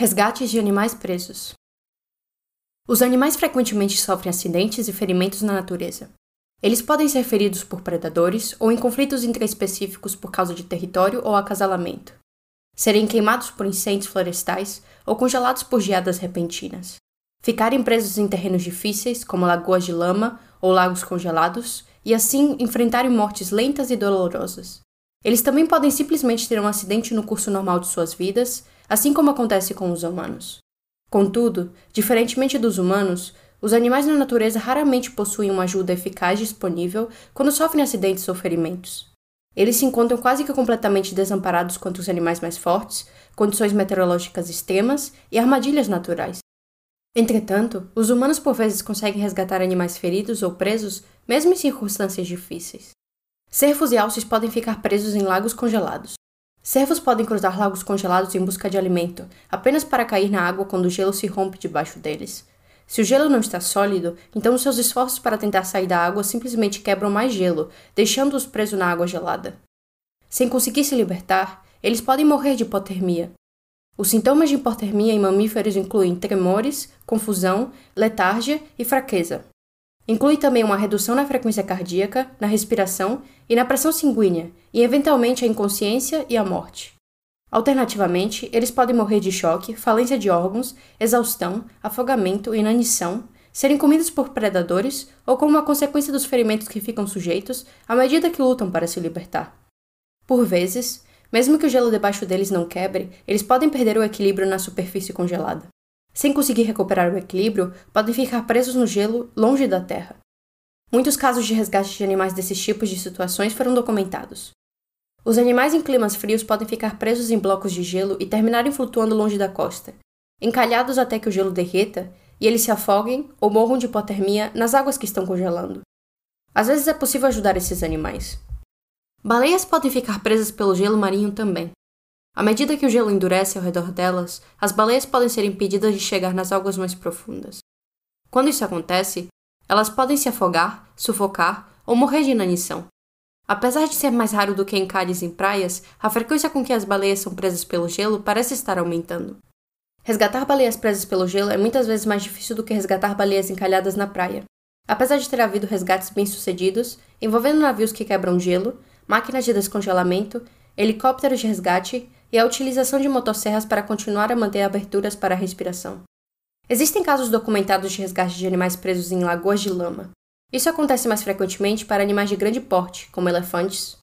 Resgates de animais presos. Os animais frequentemente sofrem acidentes e ferimentos na natureza. Eles podem ser feridos por predadores ou em conflitos intraespecíficos por causa de território ou acasalamento. Serem queimados por incêndios florestais ou congelados por geadas repentinas. Ficarem presos em terrenos difíceis, como lagoas de lama ou lagos congelados, e assim enfrentarem mortes lentas e dolorosas. Eles também podem simplesmente ter um acidente no curso normal de suas vidas, assim como acontece com os humanos. Contudo, diferentemente dos humanos, os animais na natureza raramente possuem uma ajuda eficaz disponível quando sofrem acidentes ou ferimentos. Eles se encontram quase que completamente desamparados contra os animais mais fortes, condições meteorológicas extremas e armadilhas naturais. Entretanto, os humanos por vezes conseguem resgatar animais feridos ou presos, mesmo em circunstâncias difíceis. Cervos e alces podem ficar presos em lagos congelados. Cervos podem cruzar lagos congelados em busca de alimento, apenas para cair na água quando o gelo se rompe debaixo deles. Se o gelo não está sólido, então seus esforços para tentar sair da água simplesmente quebram mais gelo, deixando-os presos na água gelada. Sem conseguir se libertar, eles podem morrer de hipotermia. Os sintomas de hipotermia em mamíferos incluem tremores, confusão, letargia e fraqueza. Inclui também uma redução na frequência cardíaca, na respiração e na pressão sanguínea, e eventualmente a inconsciência e a morte. Alternativamente, eles podem morrer de choque, falência de órgãos, exaustão, afogamento, inanição, serem comidos por predadores ou como uma consequência dos ferimentos que ficam sujeitos à medida que lutam para se libertar. Por vezes, mesmo que o gelo debaixo deles não quebre, eles podem perder o equilíbrio na superfície congelada. Sem conseguir recuperar o equilíbrio, podem ficar presos no gelo, longe da Terra. Muitos casos de resgate de animais desses tipos de situações foram documentados. Os animais em climas frios podem ficar presos em blocos de gelo e terminarem flutuando longe da costa, encalhados até que o gelo derreta e eles se afoguem ou morram de hipotermia nas águas que estão congelando. Às vezes é possível ajudar esses animais. Baleias podem ficar presas pelo gelo marinho também. À medida que o gelo endurece ao redor delas, as baleias podem ser impedidas de chegar nas águas mais profundas. Quando isso acontece, elas podem se afogar, sufocar ou morrer de inanição. Apesar de ser mais raro do que em cálices em praias, a frequência com que as baleias são presas pelo gelo parece estar aumentando. Resgatar baleias presas pelo gelo é muitas vezes mais difícil do que resgatar baleias encalhadas na praia. Apesar de ter havido resgates bem-sucedidos, envolvendo navios que quebram gelo, máquinas de descongelamento, helicópteros de resgate e a utilização de motosserras para continuar a manter aberturas para a respiração. Existem casos documentados de resgate de animais presos em lagoas de lama. Isso acontece mais frequentemente para animais de grande porte, como elefantes.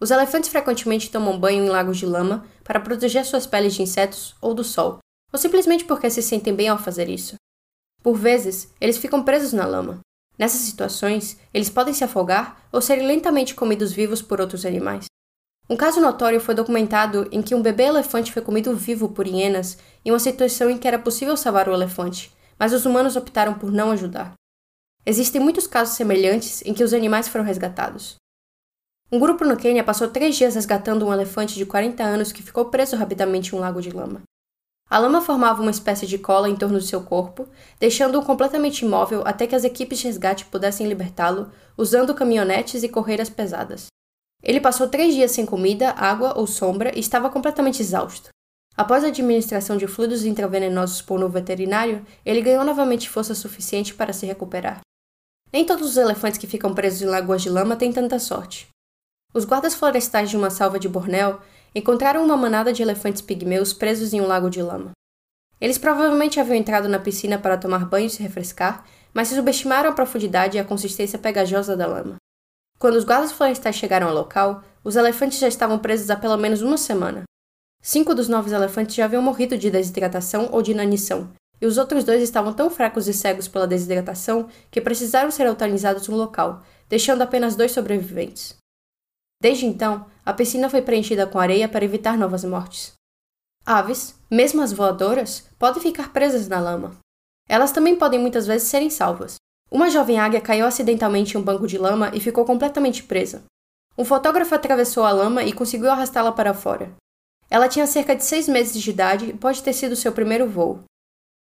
Os elefantes frequentemente tomam banho em lagos de lama para proteger suas peles de insetos ou do sol, ou simplesmente porque se sentem bem ao fazer isso. Por vezes, eles ficam presos na lama. Nessas situações, eles podem se afogar ou serem lentamente comidos vivos por outros animais. Um caso notório foi documentado em que um bebê elefante foi comido vivo por hienas em uma situação em que era possível salvar o elefante, mas os humanos optaram por não ajudar. Existem muitos casos semelhantes em que os animais foram resgatados. Um grupo no Quênia passou três dias resgatando um elefante de 40 anos que ficou preso rapidamente em um lago de lama. A lama formava uma espécie de cola em torno do seu corpo, deixando-o completamente imóvel até que as equipes de resgate pudessem libertá-lo usando caminhonetes e correiras pesadas. Ele passou três dias sem comida, água ou sombra e estava completamente exausto. Após a administração de fluidos intravenosos por um veterinário, ele ganhou novamente força suficiente para se recuperar. Nem todos os elefantes que ficam presos em lagoas de lama têm tanta sorte. Os guardas florestais de uma salva de Bornéu encontraram uma manada de elefantes pigmeus presos em um lago de lama. Eles provavelmente haviam entrado na piscina para tomar banho e se refrescar, mas subestimaram a profundidade e a consistência pegajosa da lama. Quando os guardas florestais chegaram ao local, os elefantes já estavam presos há pelo menos uma semana. Cinco dos nove elefantes já haviam morrido de desidratação ou de inanição, e os outros dois estavam tão fracos e cegos pela desidratação que precisaram ser eutanizados no local, deixando apenas dois sobreviventes. Desde então, a piscina foi preenchida com areia para evitar novas mortes. Aves, mesmo as voadoras, podem ficar presas na lama. Elas também podem muitas vezes serem salvas, uma jovem águia caiu acidentalmente em um banco de lama e ficou completamente presa. Um fotógrafo atravessou a lama e conseguiu arrastá-la para fora. Ela tinha cerca de seis meses de idade e pode ter sido seu primeiro voo.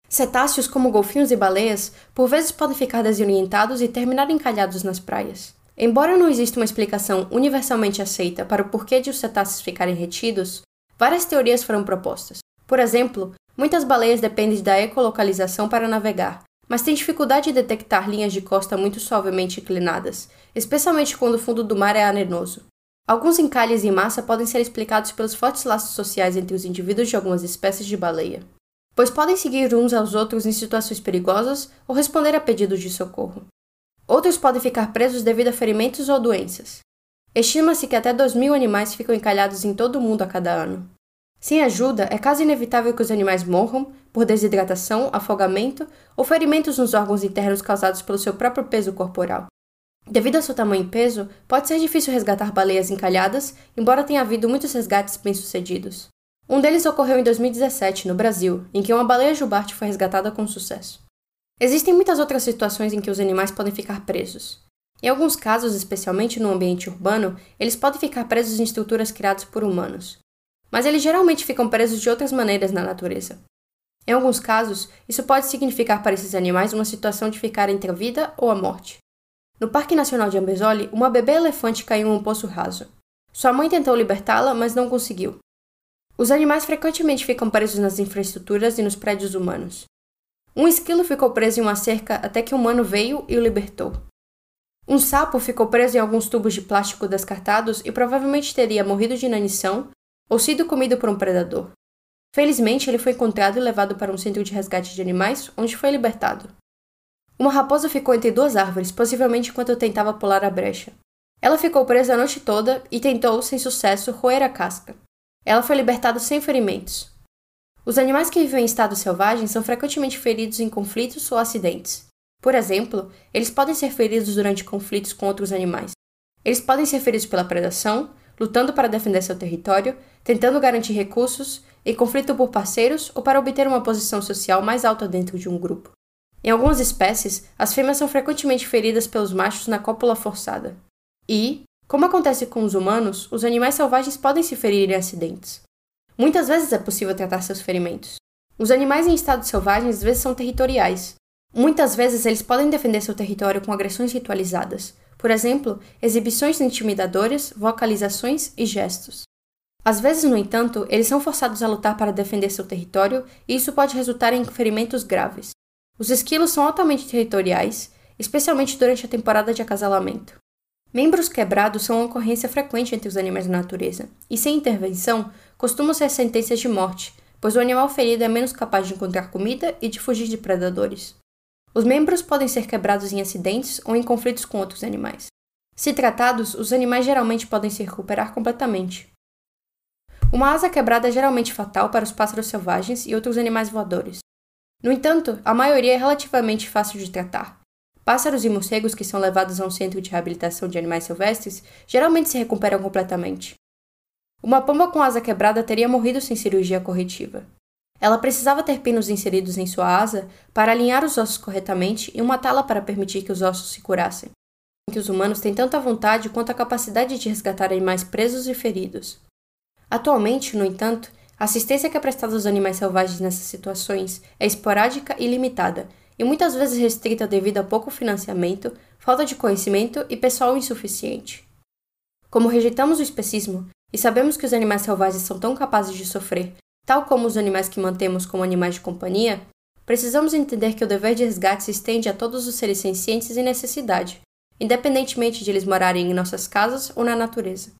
Cetáceos como golfinhos e baleias por vezes podem ficar desorientados e terminar encalhados nas praias. Embora não exista uma explicação universalmente aceita para o porquê de os cetáceos ficarem retidos, várias teorias foram propostas. Por exemplo, muitas baleias dependem da ecolocalização para navegar, mas têm dificuldade em detectar linhas de costa muito suavemente inclinadas, especialmente quando o fundo do mar é arenoso. Alguns encalhes em massa podem ser explicados pelos fortes laços sociais entre os indivíduos de algumas espécies de baleia, pois podem seguir uns aos outros em situações perigosas ou responder a pedidos de socorro. Outros podem ficar presos devido a ferimentos ou doenças. Estima-se que até 2 mil animais ficam encalhados em todo o mundo a cada ano. Sem ajuda, é quase inevitável que os animais morram por desidratação, afogamento ou ferimentos nos órgãos internos causados pelo seu próprio peso corporal. Devido ao seu tamanho e peso, pode ser difícil resgatar baleias encalhadas, embora tenha havido muitos resgates bem-sucedidos. Um deles ocorreu em 2017, no Brasil, em que uma baleia jubarte foi resgatada com sucesso. Existem muitas outras situações em que os animais podem ficar presos. Em alguns casos, especialmente no ambiente urbano, eles podem ficar presos em estruturas criadas por humanos mas eles geralmente ficam presos de outras maneiras na natureza. Em alguns casos, isso pode significar para esses animais uma situação de ficar entre a vida ou a morte. No Parque Nacional de Ambezoli, uma bebê elefante caiu em um poço raso. Sua mãe tentou libertá-la, mas não conseguiu. Os animais frequentemente ficam presos nas infraestruturas e nos prédios humanos. Um esquilo ficou preso em uma cerca até que um humano veio e o libertou. Um sapo ficou preso em alguns tubos de plástico descartados e provavelmente teria morrido de inanição ou sido comido por um predador. Felizmente, ele foi encontrado e levado para um centro de resgate de animais, onde foi libertado. Uma raposa ficou entre duas árvores, possivelmente enquanto tentava pular a brecha. Ela ficou presa a noite toda e tentou, sem sucesso, roer a casca. Ela foi libertada sem ferimentos. Os animais que vivem em estado selvagem são frequentemente feridos em conflitos ou acidentes. Por exemplo, eles podem ser feridos durante conflitos com outros animais. Eles podem ser feridos pela predação, lutando para defender seu território, tentando garantir recursos, em conflito por parceiros ou para obter uma posição social mais alta dentro de um grupo. Em algumas espécies, as fêmeas são frequentemente feridas pelos machos na cópula forçada. E, como acontece com os humanos, os animais selvagens podem se ferir em acidentes. Muitas vezes é possível tratar seus ferimentos. Os animais em estado selvagem às vezes são territoriais. Muitas vezes eles podem defender seu território com agressões ritualizadas, por exemplo, exibições intimidadoras, vocalizações e gestos. Às vezes, no entanto, eles são forçados a lutar para defender seu território e isso pode resultar em ferimentos graves. Os esquilos são altamente territoriais, especialmente durante a temporada de acasalamento. Membros quebrados são uma ocorrência frequente entre os animais da natureza, e sem intervenção, costumam ser sentenças de morte, pois o animal ferido é menos capaz de encontrar comida e de fugir de predadores. Os membros podem ser quebrados em acidentes ou em conflitos com outros animais. Se tratados, os animais geralmente podem se recuperar completamente. Uma asa quebrada é geralmente fatal para os pássaros selvagens e outros animais voadores. No entanto, a maioria é relativamente fácil de tratar. Pássaros e morcegos que são levados a um centro de reabilitação de animais silvestres geralmente se recuperam completamente. Uma pomba com asa quebrada teria morrido sem cirurgia corretiva. Ela precisava ter pinos inseridos em sua asa para alinhar os ossos corretamente e uma tala para permitir que os ossos se curassem. Que os humanos têm tanta vontade quanto a capacidade de resgatar animais presos e feridos. Atualmente, no entanto, a assistência que é prestada aos animais selvagens nessas situações é esporádica e limitada, e muitas vezes restrita devido a pouco financiamento, falta de conhecimento e pessoal insuficiente. Como rejeitamos o especismo e sabemos que os animais selvagens são tão capazes de sofrer Tal como os animais que mantemos como animais de companhia, precisamos entender que o dever de resgate se estende a todos os seres sencientes em necessidade, independentemente de eles morarem em nossas casas ou na natureza.